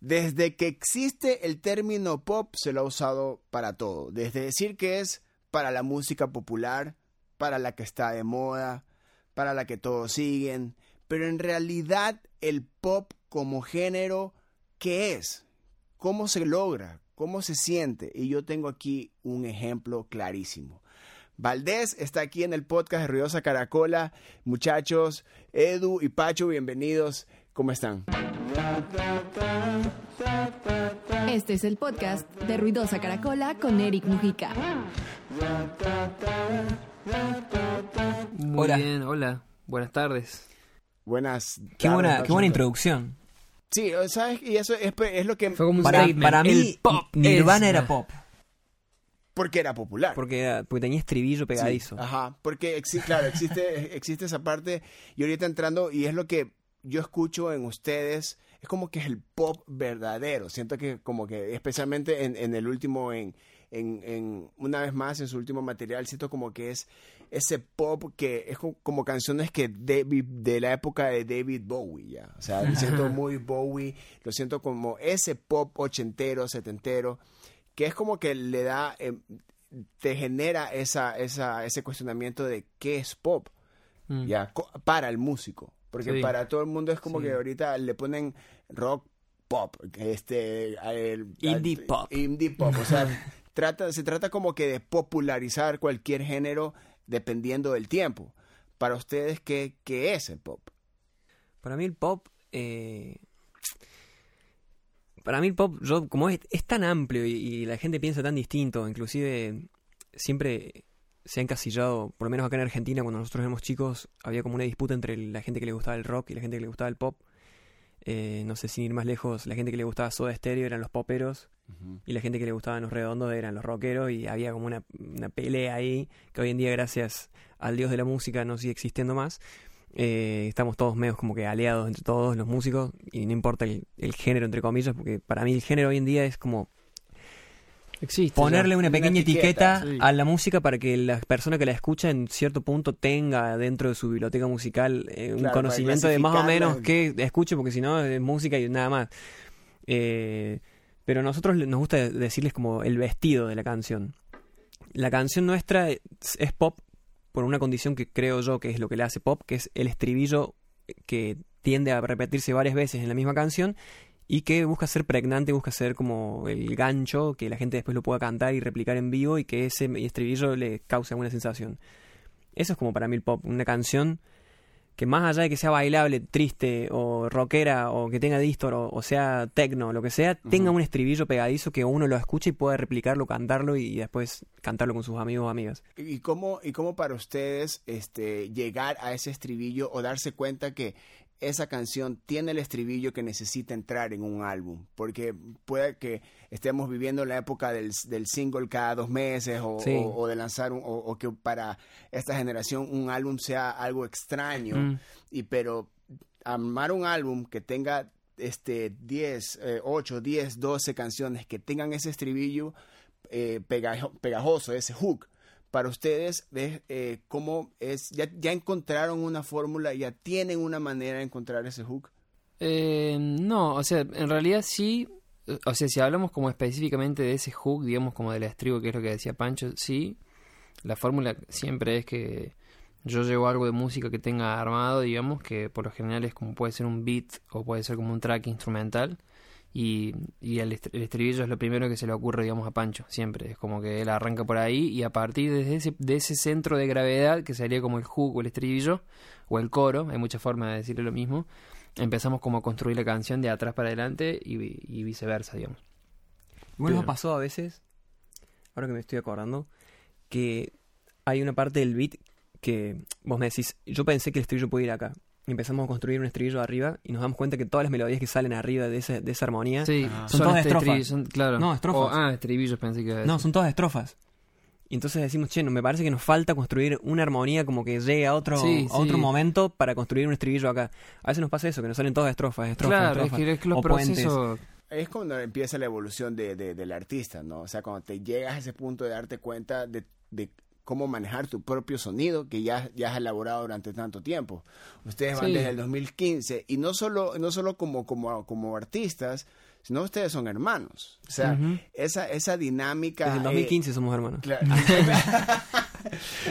Desde que existe el término pop se lo ha usado para todo. Desde decir que es para la música popular, para la que está de moda, para la que todos siguen. Pero en realidad el pop como género, ¿qué es? ¿Cómo se logra? ¿Cómo se siente? Y yo tengo aquí un ejemplo clarísimo. Valdés está aquí en el podcast de Ruidosa Caracola. Muchachos, Edu y Pacho, bienvenidos. ¿Cómo están? Este es el podcast de Ruidosa Caracola con Eric Mujica. Muy Hola. bien, hola. Buenas tardes. Buenas. Qué tardes, buena, Pacho. qué buena introducción. Sí, ¿sabes? Y eso es, es lo que... Fue como un Para, para mí, El pop Nirvana es- era pop. Porque era popular. Porque, era- porque tenía estribillo Sí, pegadizo. ajá, porque exi- claro, existe, existe esa parte y ahorita entrando, y es lo que yo escucho en ustedes, es como que es el pop verdadero. Siento que como que, especialmente en, en el último, en, en, en- una vez más, en su último material, siento como que es ese pop que es co- como canciones que David, de la época de David Bowie, ya. O sea, lo siento muy Bowie, lo siento como ese pop ochentero, setentero, que es como que le da, eh, te genera esa, esa, ese cuestionamiento de qué es pop, Mm. ya, para el músico. Porque Sí. para todo el mundo es como Sí. que ahorita le ponen rock pop, este, el- Indie pop. Indie pop, o sea, trata, se trata como que de popularizar cualquier género dependiendo del tiempo. Para ustedes, ¿qué, qué es el pop? Para mí el pop... eh, Para mí el pop, yo, como es, es tan amplio y, y la gente piensa tan distinto, inclusive siempre se ha encasillado, por lo menos acá en Argentina, cuando nosotros éramos chicos, había como una disputa entre la gente que le gustaba el rock y la gente que le gustaba el pop. Eh, no sé, sin ir más lejos, la gente que le gustaba Soda Stereo eran los poperos y la gente que le gustaban los redondos eran los rockeros y había como una, una pelea ahí que hoy en día gracias al dios de la música no sigue existiendo más. Eh, estamos todos medios como que aliados entre todos los músicos y no importa el, el género entre comillas porque para mí el género hoy en día es como Existe. ponerle ya. una Una pequeña etiqueta, etiqueta, sí. a la música para que la persona que la escucha en cierto punto tenga dentro de su biblioteca musical eh, un Claro, conocimiento de más o menos que escuche, porque si no es música y nada más. Eh, pero a nosotros nos gusta decirles como el vestido de la canción. La canción nuestra es, es pop por una condición que creo yo que es lo que le hace pop, que es el estribillo que tiende a repetirse varias veces en la misma canción y que busca ser pregnante, busca ser como el gancho, que la gente después lo pueda cantar y replicar en vivo y que ese estribillo le cause alguna sensación. Eso es como para mí el pop, una canción que más allá de que sea bailable, triste o rockera o que tenga distor o, o sea tecno, lo que sea, tenga un estribillo pegadizo que uno lo escuche y pueda replicarlo, cantarlo y después cantarlo con sus amigos o amigas. ¿Y cómo, y cómo para ustedes este, llegar a ese estribillo o darse cuenta que esa canción tiene el estribillo que necesita entrar en un álbum? Porque puede que estemos viviendo la época del, del single cada dos meses o, Sí. o- o de lanzar un, o, o que para esta generación un álbum sea algo extraño. Mm. Y pero armar un álbum que tenga este 10, eh, 8, 10, 12 canciones que tengan ese estribillo eh, pegajo- pegajoso, ese hook. Para ustedes, ¿ves, eh, ¿cómo es? Ya, ¿Ya encontraron una fórmula? ¿Ya tienen una manera de encontrar ese hook? Eh, no, o sea, en realidad sí. O sea, si hablamos como específicamente de ese hook, digamos como del estribo, que es lo que decía Pancho, sí. La fórmula siempre es que yo llevo algo de música que tenga armado, digamos, que por lo general es como puede ser un beat o puede ser como un track instrumental. Y, y el, el estribillo es lo primero que se le ocurre, digamos, a Pancho, siempre. Es como que él arranca por ahí y a partir de ese, de ese centro de gravedad, que sería como el hook o el estribillo, o el coro, hay muchas formas de decirle lo mismo, empezamos como a construir la canción de atrás para adelante y, y viceversa, digamos. Pero- pasó a veces, ahora que me estoy acordando, que hay una parte del beat que vos me decís, yo pensé que el estribillo podía ir acá. Y empezamos a construir un estribillo arriba y nos damos cuenta que todas las melodías que salen arriba de, ese, de esa armonía, Sí, Ah. Son todas estrofas. son- claro. No, estrofas. Ah, estribillos pensé que no, son todas estrofas. Y entonces decimos, che, no, me parece que nos falta construir una armonía como que llegue a otro, Sí, a otro sí. momento para construir un estribillo acá. A veces nos pasa eso, que nos salen todas estrofas, estrofas, Claro, es estrofas, que, es que los o puentes. procesos... Es cuando empieza la evolución de, de- del artista, ¿no? O sea, cuando te llegas a ese punto de darte cuenta de, de cómo manejar tu propio sonido que ya, ya has elaborado durante tanto tiempo. Ustedes van Sí. desde el 2015 y no solo, no solo como, como, como artistas, sino ustedes son hermanos. O sea, esa, esa dinámica... Desde el eh, 2015 somos hermanos. Claro.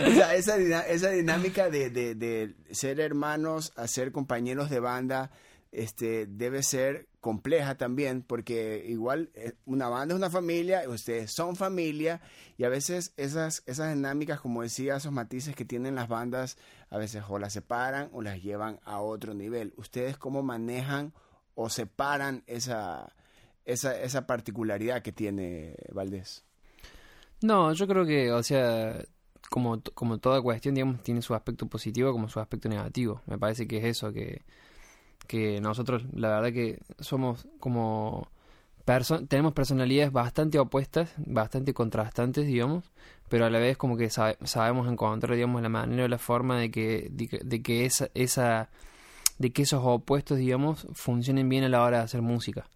O sea, esa, esa dinámica de, de- de ser hermanos a ser compañeros de banda este, debe ser compleja también, porque igual eh, una banda es una familia, ustedes son familia, y a veces esas, esas dinámicas, como decía, esos matices que tienen las bandas, a veces o las separan o las llevan a otro nivel. ¿Ustedes cómo manejan o separan esa, esa, esa particularidad que tiene Valdés? No, yo creo que, o sea, como, como toda cuestión, digamos, tiene su aspecto positivo como su aspecto negativo. Me parece que es eso, que, que nosotros, la verdad que somos como... perso- tenemos personalidades bastante opuestas, bastante contrastantes, digamos, pero a la vez como que sabe- sabemos encontrar, digamos, la manera o la forma de que, de que, de que esa, esa, de que esos opuestos, digamos, funcionen bien a la hora de hacer música.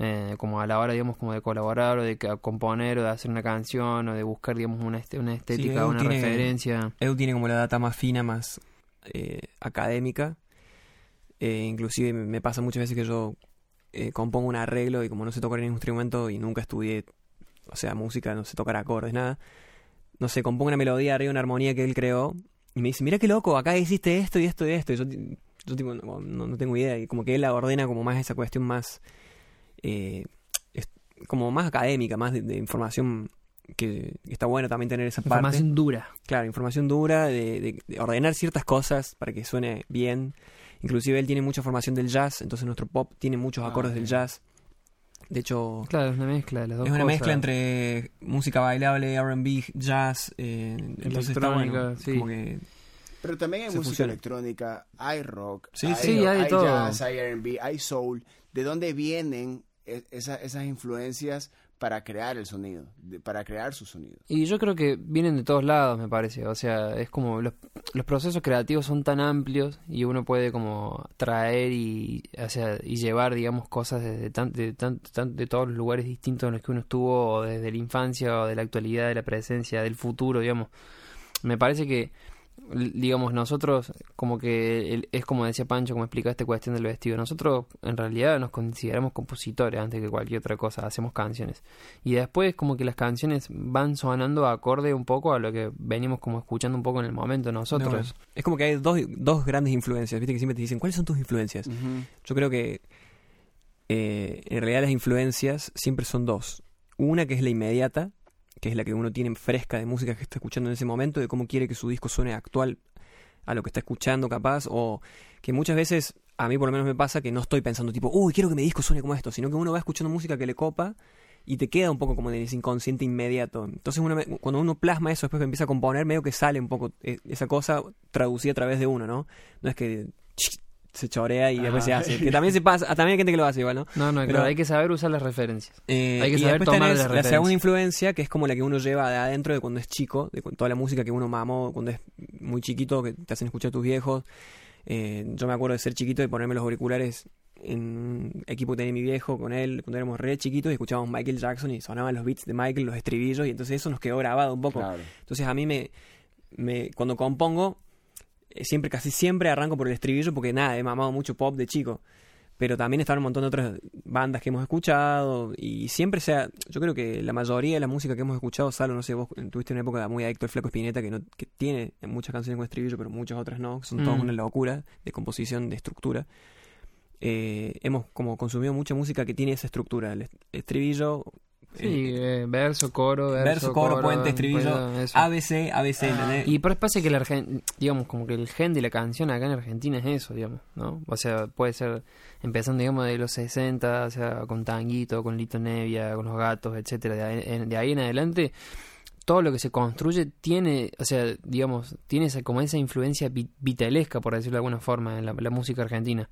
Eh, como a la hora, digamos, como de colaborar o de componer o de hacer una canción o de buscar, digamos, una, una estética, Edu una tiene- referencia. Edu tiene como la data más fina, más eh, académica. Eh, inclusive me pasa muchas veces que yo eh, compongo un arreglo y como no sé tocar ningún instrumento y nunca estudié, o sea, música, no sé tocar acordes, nada. No sé, compongo una melodía arriba de una armonía que él creó y me dice, mira qué loco, acá hiciste esto y esto y esto. Y yo, yo tipo, no, no- no tengo idea. Y como que él la ordena como más esa cuestión más, eh, es- como más académica, más de, de información que está bueno también tener esa parte. Información dura. Claro, información dura, de, de- de ordenar ciertas cosas para que suene bien. Inclusive él tiene mucha formación del jazz, entonces nuestro pop tiene muchos Ah, acordes del jazz. De hecho, Claro, es una mezcla de las dos es una cosas. mezcla entre música bailable, R&B, jazz, eh, entonces está bueno, sí. como que Pero también hay música electrónica, hay rock, Sí, hay, sí, hay de todo. jazz, hay R&B, hay soul. ¿De dónde vienen e- esa- esas influencias para crear el sonido, para crear su sonido? Y yo creo que vienen de todos lados, me parece. O sea, es como los, los procesos creativos son tan amplios y uno puede como traer y, o sea, y llevar, digamos, cosas desde tan, de, tan- tan- de todos los lugares distintos en los que uno estuvo, desde la infancia, o de la actualidad, de la presencia, del futuro, digamos. Me parece que, digamos, nosotros, como que es como decía Pancho, como explicaba esta cuestión del vestido. Nosotros, en realidad, nos consideramos compositores antes que cualquier otra cosa. Hacemos canciones. Y después como que las canciones van sonando acorde un poco a lo que venimos como escuchando un poco en el momento nosotros. es como que hay dos, dos grandes influencias. Viste que siempre te dicen, ¿cuáles son tus influencias? Yo creo que eh, en realidad las influencias siempre son dos. Una que es la inmediata, que es la que uno tiene fresca de música que está escuchando en ese momento, de cómo quiere que su disco suene actual a lo que está escuchando capaz, o que muchas veces a mí por lo menos me pasa que no estoy pensando tipo, uy, quiero que mi disco suene como esto, sino que uno va escuchando música que le copa y te queda un poco como en ese inconsciente inmediato. Entonces uno, cuando uno plasma eso, después que empieza a componer, medio que sale un poco eh, esa cosa traducida a través de uno, ¿no? No es que se chorea y después se hace. Que también se pasa, ah, también hay gente que lo hace igual, ¿no? No, no, Pero- claro, hay que saber usar las referencias. Eh, Hay que saber tomar tenés la la segunda influencia, que es como la que uno lleva de adentro de cuando es chico, de toda la música que uno mamó cuando es muy chiquito, que te hacen escuchar tus viejos. Eh, yo me acuerdo de ser chiquito y ponerme los auriculares en un equipo que tenía mi viejo con él cuando éramos re chiquitos y escuchábamos Michael Jackson y sonaban los beats de Michael, los estribillos y entonces eso nos quedó grabado un poco. Claro. Entonces a mí me, me cuando compongo, siempre, casi siempre arranco por el estribillo porque nada, he mamado mucho pop de chico. Pero también están un montón de otras bandas que hemos escuchado y siempre sea, yo creo que la mayoría de la música que hemos escuchado, Salo, no sé, vos tuviste una época muy adicto al Flaco Espineta que, no, que tiene muchas canciones con estribillo, pero muchas otras no, son todas Mm. una locura de composición, de estructura. Eh, hemos como consumido mucha música que tiene esa estructura, el est- estribillo, Sí, eh, verso, coro, verso, verso, coro, puente, estribillo. ABC, ABC, ¿entendés? Y pero pasa que el Argen- digamos, como que el gen de la canción acá en Argentina es eso, digamos, ¿no? O sea, puede ser empezando, digamos, de los 60, o sea, con Tanguito, con Lito Nevia, con los gatos, etcétera, de ahí, en- de ahí en adelante, todo lo que se construye tiene, o sea, digamos, tiene esa, como esa influencia vi- vitalesca, por decirlo de alguna forma, en la, la música argentina.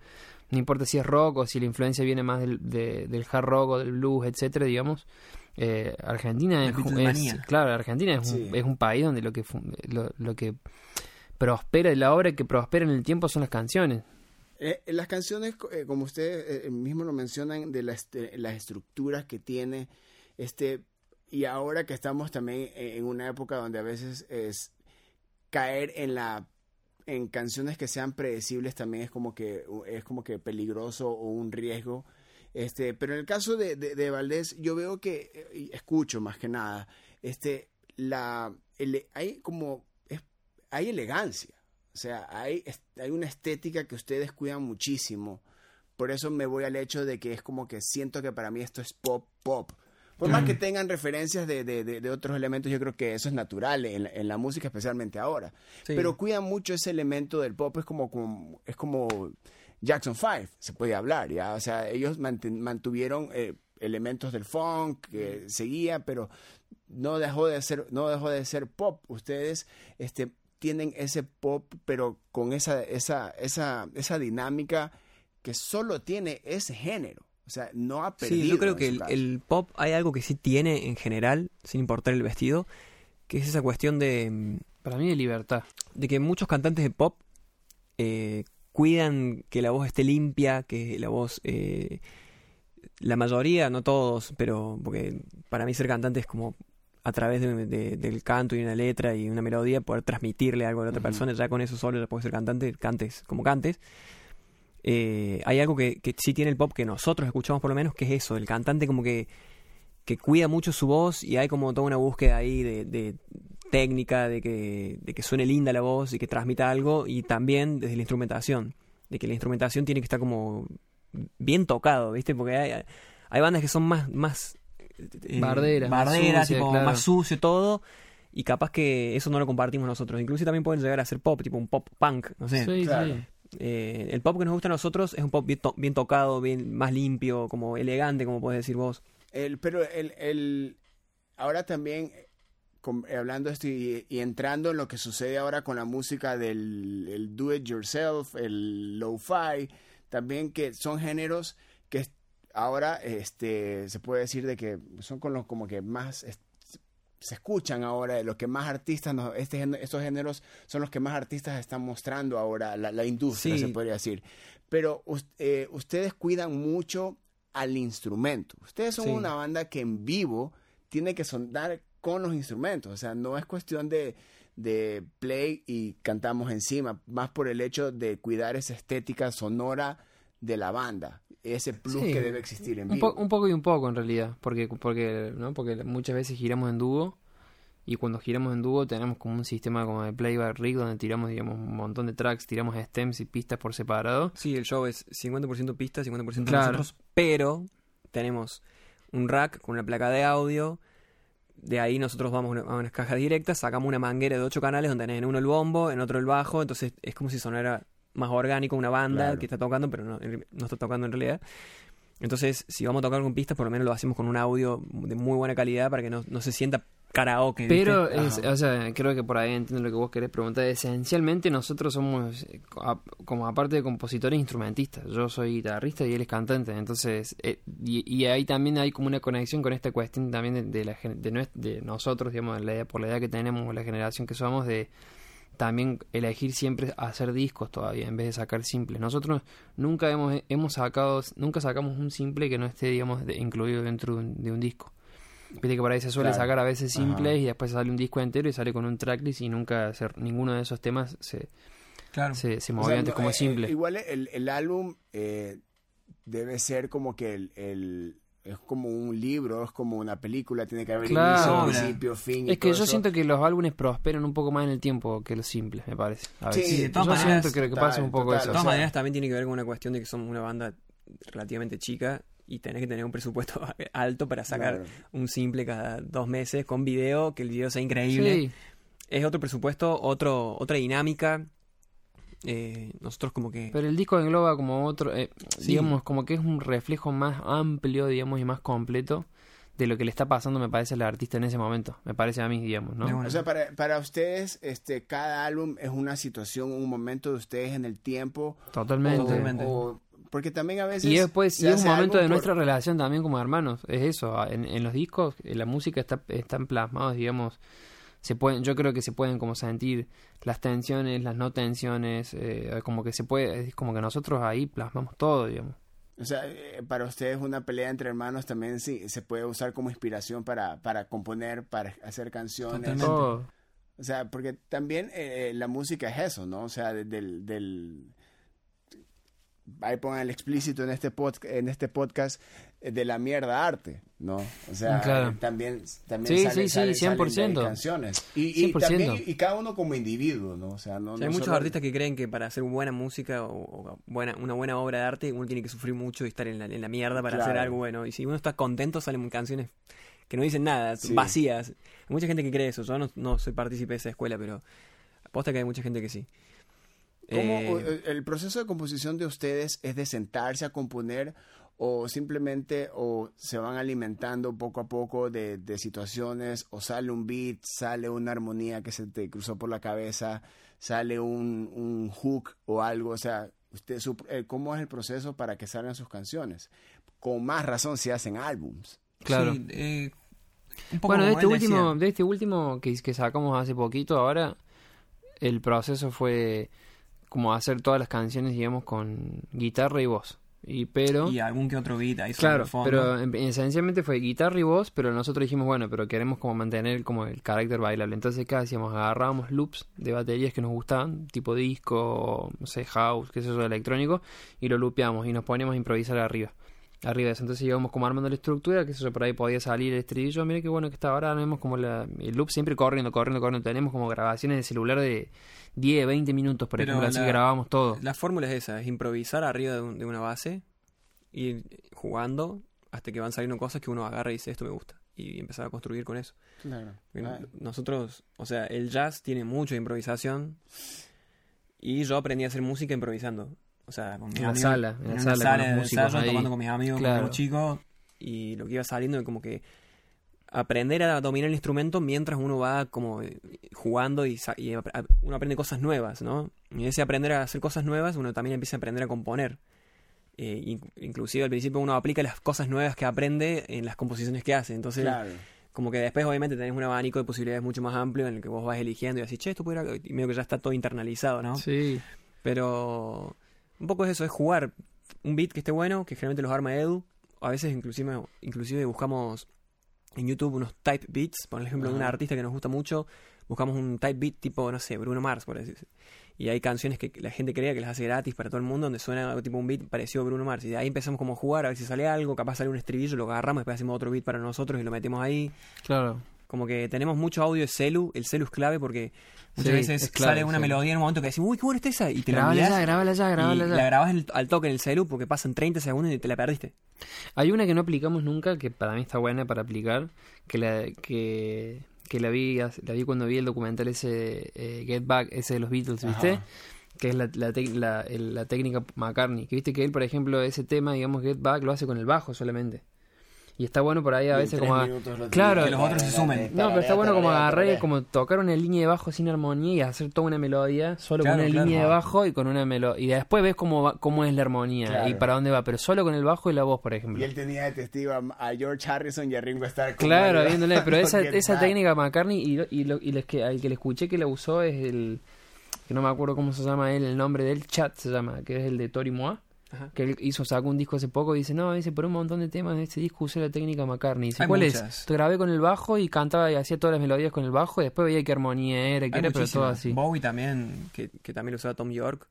No importa si es rock o si la influencia viene más del, de- del hard rock o del blues, etcétera, digamos. eh, Argentina es, claro, Argentina es, Sí. un, es un país donde lo que lo, lo que prospera, la obra que prospera en el tiempo son las canciones. Eh, las canciones, co- eh, como ustedes eh, mismo lo mencionan, de las, de las estructuras que tiene, este, y ahora que estamos también en una época donde a veces es caer en la en canciones que sean predecibles también es como que es como que peligroso o un riesgo. Este pero en el caso de, de, Valdés yo veo que eh, escucho más que nada este la hay como hay elegancia. O sea hay hay una estética que ustedes cuidan muchísimo. Por eso me voy al hecho de que es como que siento que para mí esto es pop pop por más que tengan referencias de, de, de, otros elementos, yo creo que eso es natural en, en la música, especialmente ahora. Pero cuidan mucho ese elemento del pop, es como, como es como Jackson 5, se puede hablar, ¿ya? O sea, ellos mantuvieron eh, elementos del funk que seguía, pero no dejó de ser, no dejó de ser pop. Ustedes este, tienen ese pop, pero con esa, esa, esa, esa dinámica que solo tiene ese género. O sea, no ha perdido. Sí, yo creo que el, pop hay algo que sí tiene en general, sin importar el vestido, que es esa cuestión de... Mm, Para mí de libertad. De que muchos cantantes de pop eh, cuidan que la voz esté limpia, que la voz... Eh, la mayoría, no todos, pero porque para mí ser cantante es como a través del canto y una letra y una melodía poder transmitirle algo a la otra persona, ya con eso solo ya puedes ser cantante, cantes como cantes. Eh, hay algo que, que, sí tiene el pop que nosotros escuchamos por lo menos, que es eso, el cantante como que, que cuida mucho su voz y hay como toda una búsqueda ahí de, técnica, de que, de que suene linda la voz y que transmita algo y también desde la instrumentación, de que la instrumentación tiene que estar como bien tocado, ¿viste? Porque hay, hay bandas que son más... más eh, barderas, barderas más sucio todo y capaz que eso no lo compartimos nosotros. Incluso también pueden llegar a ser pop, tipo un pop punk, no sé. Sí, sí. Eh, el pop que nos gusta a nosotros es un pop bien, tocado, bien más limpio, como elegante, como puedes decir vos. El, pero el, el ahora también eh, hablando de esto y, entrando en lo que sucede ahora con la música del do it yourself, el lo-fi, también que son géneros que ahora este se puede decir de que son con los como que más se escuchan ahora, los que más artistas, este, estos géneros son los que más artistas están mostrando ahora, la, industria se podría decir. Pero eh, ustedes cuidan mucho al instrumento. Ustedes son una banda que en vivo tiene que sonar con los instrumentos, o sea, no es cuestión de, de play y cantamos encima, más por el hecho de cuidar esa estética sonora de la banda ese plus que debe existir en vivo. Un, poco y un poco en realidad, porque porque no porque muchas veces giramos en dúo y cuando giramos en dúo tenemos como un sistema como de playback rig donde tiramos digamos un montón de tracks, tiramos stems y pistas por separado. Sí, el show es 50% pistas, 50% de nosotros, pero tenemos un rack con una placa de audio. De ahí nosotros vamos a unas cajas directas, sacamos una manguera de ocho canales donde en uno el bombo, en otro el bajo, entonces es como si sonara más orgánico una banda que está tocando, pero no, no está tocando en realidad. Entonces, si vamos a tocar con pistas, por lo menos lo hacemos con un audio de muy buena calidad para que no, no se sienta karaoke. Pero, o sea, creo que por ahí entiendo lo que vos querés preguntar. Esencialmente nosotros somos, como aparte de compositores, instrumentistas. Yo soy guitarrista y él es cantante. Entonces, eh, y, ahí también hay como una conexión con esta cuestión también de, la, de, de nosotros, digamos, la por la edad que tenemos, la generación que somos, de también elegir siempre hacer discos todavía en vez de sacar simples. Nosotros nunca hemos, hemos sacado, nunca sacamos un simple que no esté, digamos, incluido dentro de un, disco. Viste que por ahí se suele sacar a veces simples y después sale un disco entero y sale con un tracklist y nunca hacer ninguno de esos temas se, claro. se, antes como eh, simple. igual el, el álbum eh, debe ser como que el es como un libro, es como una película, tiene que haber inicio, principio, fin. es que yo siento que los álbumes prosperan un poco más en el tiempo que los simples, me parece. sí, de todas yo maneras, siento que, pasa un poco eso. De todas maneras, también tiene que ver con una cuestión de que somos una banda relativamente chica y tenés que tener un presupuesto alto para sacar un simple cada dos meses con video, que el video sea increíble. Es otro presupuesto, otro, otra dinámica eh, nosotros como que... Pero el disco engloba como otro, eh, digamos, como que es un reflejo más amplio, digamos, y más completo de lo que le está pasando, me parece, al artista en ese momento. Me parece a mí, digamos, ¿no? O sea, para, para ustedes, este, cada álbum es una situación, un momento de ustedes en el tiempo. Totalmente. porque también a veces... Y después, es un momento de nuestra relación también como hermanos. Es eso, en, en los discos, la música está, están plasmados, digamos se pueden, yo creo que se pueden como sentir las tensiones, las no tensiones, eh, como que se puede, es como que nosotros ahí plasmamos todo, digamos. O sea, eh, para ustedes una pelea entre hermanos también sí se puede usar como inspiración para, para componer, para hacer canciones. Totalmente. Todo. O sea, porque también eh, la música es eso, ¿no? O sea, de- del, del ahí pongan el explícito en este pod- en este podcast eh, de la mierda arte, ¿no? O sea, Claro. eh, también también Sí, sale- sí, sí, sale- salen de ahí 100%. canciones. Y, y 100%. también y cada uno como individuo, ¿no? O sea, no, O no hay muchos solo- artistas que creen que para hacer buena música o, o buena, una buena obra de arte uno tiene que sufrir mucho y estar en la, en la mierda para hacer algo bueno. Y si uno está contento salen canciones que no dicen nada, Sí. vacías. Hay mucha gente que cree eso. Yo no, no soy partícipe de esa escuela, pero aposta que hay mucha gente que sí. ¿Cómo Eh, el- el proceso de composición de ustedes es de sentarse a componer o simplemente o se van alimentando poco a poco de, de situaciones o sale un beat, sale una armonía que se te cruzó por la cabeza, sale un, un hook o algo, o sea, usted su- eh, ¿cómo es el proceso para que salgan sus canciones? Con más razón si hacen álbums. Claro. sí, eh, un poco Bueno, de este último, decía. de este último que, que sacamos hace poquito, ahora el proceso fue como hacer todas las canciones, digamos, con guitarra y voz. Y pero Y algún que otro beat ahí Claro, fondo. pero en- esencialmente fue guitarra y voz, pero nosotros dijimos, bueno, pero queremos como mantener como el carácter bailable. Entonces, ¿qué hacíamos? Agarrábamos loops de baterías que nos gustaban, tipo disco, no sé, house, qué sé yo, electrónico, y lo loopeamos y nos poníamos a improvisar arriba. Arriba de eso. Entonces íbamos como armando la estructura, que eso por ahí podía salir el estribillo. Mira qué bueno que está ahora, vemos como la, el loop siempre corriendo, corriendo, corriendo. Tenemos como grabaciones de celular de 10, 20 minutos, por Pero ejemplo, así la- que grabamos todo. La fórmula es esa, es improvisar arriba de, un- de una base, ir jugando hasta que van saliendo cosas que uno agarra y dice esto me gusta. Y empezar a construir con eso. Claro. Nosotros, o sea, el jazz tiene mucho de improvisación y yo aprendí a hacer música improvisando. O sea, con mis En la amigos- sala, en la sala con los músicos ensayo, ahí. tomando con mis amigos Claro. cuando era chico y lo que iba saliendo como que aprender a dominar el instrumento mientras uno va como eh, jugando y, y uno aprende cosas nuevas, ¿no? Y ese aprender a hacer cosas nuevas, uno también empieza a aprender a componer. Eh, in- inclusive al principio uno aplica las cosas nuevas que aprende en las composiciones que hace. Entonces, Claro. como que después obviamente tenés un abanico de posibilidades mucho más amplio en el que vos vas eligiendo y decís, che, esto pudiera... Y medio que ya está todo internalizado, ¿no? Sí. Pero un poco es eso, es jugar un beat que esté bueno, que generalmente los arma Edu. A veces inclusive, inclusive buscamos en YouTube unos type beats, por ejemplo, de un Ajá. artista que nos gusta mucho, buscamos un type beat tipo, no sé, Bruno Mars, por decir. Y hay canciones que la gente crea que las hace gratis para todo el mundo, donde suena tipo un beat parecido a Bruno Mars. Y de ahí empezamos como a jugar, a ver si sale algo, capaz sale un estribillo, lo agarramos, después hacemos otro beat para nosotros y lo metemos ahí. Claro. Como que tenemos mucho audio de celu, el celu es clave porque muchas Sí, veces clave, sale una sí. melodía en un momento que decís, uy, qué buena está esa, y te la Grábala olvidás ya, grábala ya, grábala y ya. la grabás el- al toque en el celu porque pasan 30 segundos y te la perdiste. Hay una que no aplicamos nunca, que para mí está buena para aplicar, que la, que, que la vi la vi cuando vi el documental ese eh, Get Back, ese de los Beatles, ¿viste? Ajá. Que es la, la, la- el- la técnica McCartney. Que viste que él, por ejemplo, ese tema, digamos, Get Back, lo hace con el bajo solamente. Y está bueno por ahí a veces como... a- minutos lo Claro. Que los otros se sumen. No, pero está bueno como agarrar como tocar una línea de bajo sin armonía y hacer toda una melodía solo Claro, con una claro. línea de bajo y con una melodía. Y después ves cómo, va- cómo es la armonía Claro. y para dónde va, pero solo con el bajo y la voz, por ejemplo. Y él tenía de testigo a, a George Harrison y a Ringo Starr. Claro, viéndole, pero esa, esa técnica McCartney y, lo- y, lo- y les que, al que le escuché que la usó es el, que no me acuerdo cómo se llama él, el nombre del chat se llama, que es el de Tori Moa, Ajá. que él hizo, sacó un disco hace poco y dice, no, dice, por un montón de temas de este disco usé la técnica McCartney. Dice, Hay ¿cuál muchas. es? Te grabé con el bajo y cantaba y hacía todas las melodías con el bajo y después veía qué armonía era, qué Hay era, pero todo así. Bowie también, que, que también lo usaba Tom York,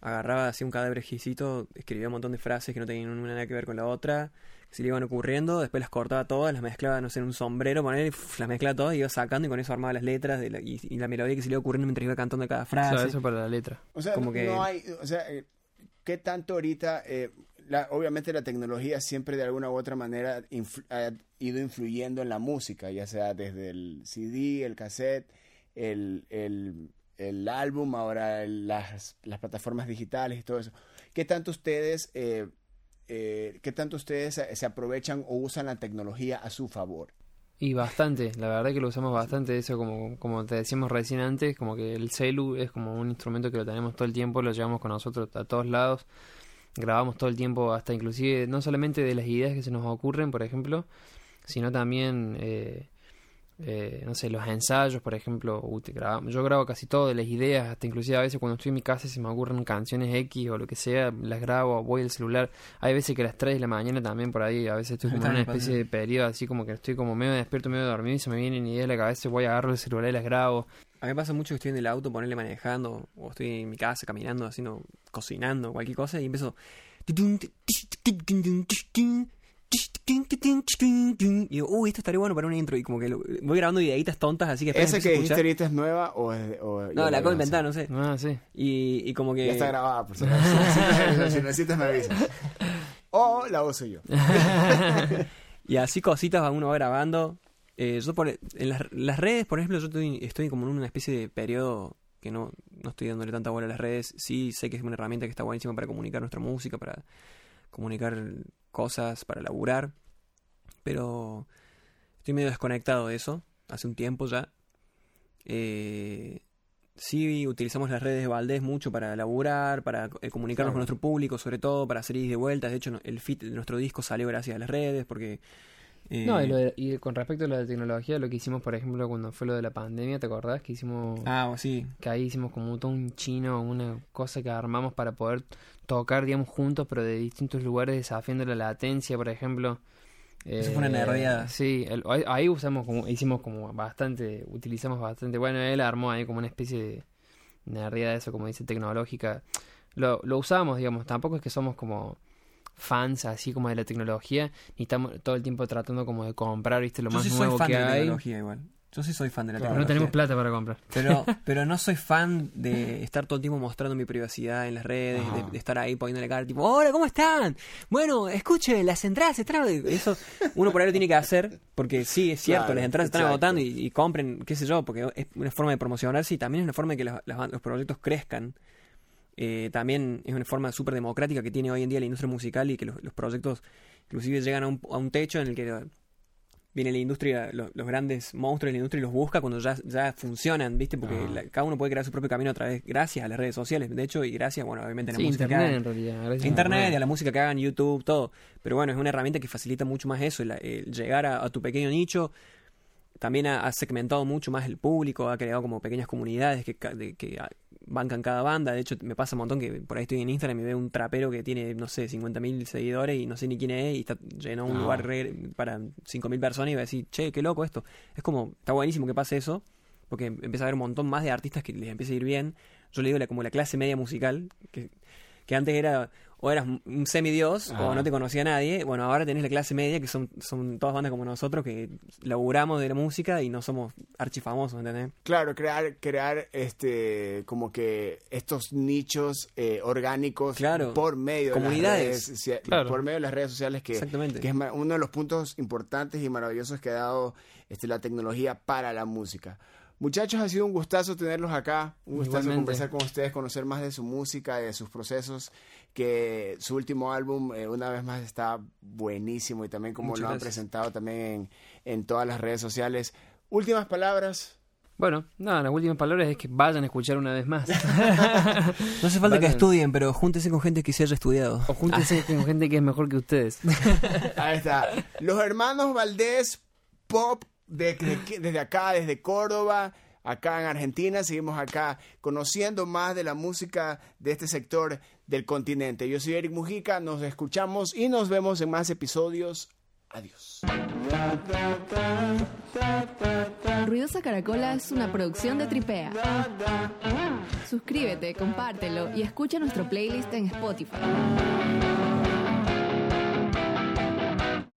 agarraba así un cadáver exquisito, escribía un montón de frases que no tenían una nada que ver con la otra, que se le iban ocurriendo, después las cortaba todas, las mezclaba, no sé, en un sombrero, poner, y, uf, las mezclaba todas y iba sacando y con eso armaba las letras de la- y, y la melodía que se le iba ocurriendo mientras iba cantando cada O frase. sea, eso para la letra. O sea, como no, que- no hay, o sea, eh, ¿qué tanto ahorita, eh, la- obviamente la tecnología siempre de alguna u otra manera ha ido influyendo en la música, ya sea desde el CD, el cassette, el, álbum, ahora las, plataformas digitales y todo eso. ¿Qué tanto ustedes, eh, eh, qué tanto ustedes se aprovechan o usan la tecnología a su favor? Y bastante, la verdad que lo usamos bastante, eso como, como te decíamos recién antes, como que el celu es como un instrumento que lo tenemos todo el tiempo, lo llevamos con nosotros a todos lados, grabamos todo el tiempo, hasta inclusive no solamente de las ideas que se nos ocurren, por ejemplo, sino también eh, eh, no sé, los ensayos, por ejemplo, yo grabo casi todo de las ideas, hasta inclusive a veces cuando estoy en mi casa y se me ocurren canciones X o lo que sea, las grabo, voy al celular. Hay veces que a las 3 de la mañana también por ahí, a veces estoy como en una especie de periodo así como que estoy como medio despierto, medio dormido y se me vienen ideas a la cabeza, voy, agarro el celular y las grabo. A mí me pasa mucho que estoy en el auto, ponerle manejando, o estoy en mi casa caminando, haciendo, cocinando, cualquier cosa, y empiezo. Y digo, uy, esto estaría bueno para una intro. Y como que lo- voy grabando ideitas tontas, así que después ¿Esa empiezo que dijiste ahorita es nueva o es.? o- No, la acabo de inventar, no sé. Ah, sí. Y, y como que. Ya está grabada, por si. Si necesitas- si necesitas, me avisas. O la uso yo. Y así cositas va uno va grabando. Eh, yo por, en las, las redes, por ejemplo, yo estoy, estoy como en una especie de periodo que no, no estoy dándole tanta bola a las redes. Sí sé que es una herramienta que está buenísima para comunicar nuestra música, para comunicar cosas, para laburar. Pero estoy medio desconectado de eso, hace un tiempo ya. Eh, sí utilizamos las redes de Valdés mucho para laburar, para eh, comunicarnos Claro. con nuestro público, sobre todo para hacer ida de vueltas. De hecho, el fit de nuestro disco salió gracias a las redes, porque... eh, No, y, lo de- y con respecto a lo de tecnología, lo que hicimos, por ejemplo, cuando fue lo de la pandemia, ¿te acordás? Que hicimos, Ah, sí. que ahí hicimos como todo un chino, una cosa que armamos para poder tocar, digamos, juntos, pero de distintos lugares, desafiando la latencia, por ejemplo. Eso fue una Eh, nerdeada. Sí, el- ahí, usamos como, hicimos como bastante, utilizamos bastante, bueno, él armó ahí como una especie de nerdeada de eso, como dice, tecnológica. Lo, lo usamos, digamos, tampoco es que somos como fans así como de la tecnología, ni estamos todo el tiempo tratando como de comprar, viste, lo Yo más sí soy nuevo fan que de la hay. tecnología igual. Yo sí soy fan de la Claro, Pero no tenemos tecnología. plata para comprar. Pero, pero no soy fan de estar todo el tiempo mostrando mi privacidad en las redes, de, de estar ahí poniéndole cara, tipo, hola, ¿cómo están? Bueno, escuchen, las entradas están... Eso uno por ahí lo tiene que hacer, porque sí, es cierto, Claro, las entradas están agotando y, y compren, qué sé yo, porque es una forma de promocionarse y también es una forma de que ban- los proyectos crezcan. Eh, también es una forma súper democrática que tiene hoy en día la industria musical y que los, los proyectos inclusive llegan a un, a un techo en el que viene la industria, lo- los, grandes monstruos de la industria y los busca cuando ya, ya funcionan, ¿viste? Porque la- cada uno puede crear su propio camino a través, gracias a las redes sociales, de hecho, y gracias, bueno, obviamente a la Sí, música que internet hagan. en realidad. gracias A a Internet, la música que hagan, YouTube, todo. Pero bueno, es una herramienta que facilita mucho más eso, el, el llegar a, a tu pequeño nicho. También ha, ha segmentado mucho más el público, ha creado como pequeñas comunidades que, de- que bancan cada banda. De hecho, me pasa un montón que por ahí estoy en Instagram y veo un trapero que tiene, no sé, 50.000 seguidores y no sé ni quién es y está llenó un Ah. lugar re- para 5.000 personas y va a decir, che, qué loco esto. Es como, está buenísimo que pase eso, porque empieza a haber un montón más de artistas que les empieza a ir bien. Yo le digo la, como la clase media musical, que, que antes era o eras un semidios Ah. o no te conocía nadie. Bueno, ahora tenés la clase media, que son, son todas bandas como nosotros, que laburamos de la música y no somos archifamosos, ¿entendés? Claro, crear, crear este, como que estos nichos eh, orgánicos Claro. por medio Comunidades. de las redes, socia- Claro. por medio de las redes sociales que, Exactamente. que es uno de los puntos importantes y maravillosos que ha dado este, la tecnología para la música. Muchachos, ha sido un gustazo tenerlos acá, un gustazo Igualmente. conversar con ustedes, conocer más de su música, de sus procesos, que su último álbum eh, una vez más está buenísimo y también como Muchas lo han presentado también en, en todas las redes sociales. Últimas palabras. Bueno, nada, las últimas palabras es que vayan a escuchar una vez más. No hace falta que estudien, pero júntense con gente que se haya estudiado. o júntense con gente que es mejor que ustedes. Ahí está. Los hermanos Valdés Pop de- de- desde acá, desde Córdoba, acá en Argentina. Seguimos acá conociendo más de la música de este sector del continente. Yo soy Eric Mujica, nos escuchamos y nos vemos en más episodios. Adiós. Ruidosa Caracola es una producción de Tripea. Suscríbete, compártelo y escucha nuestro playlist en Spotify.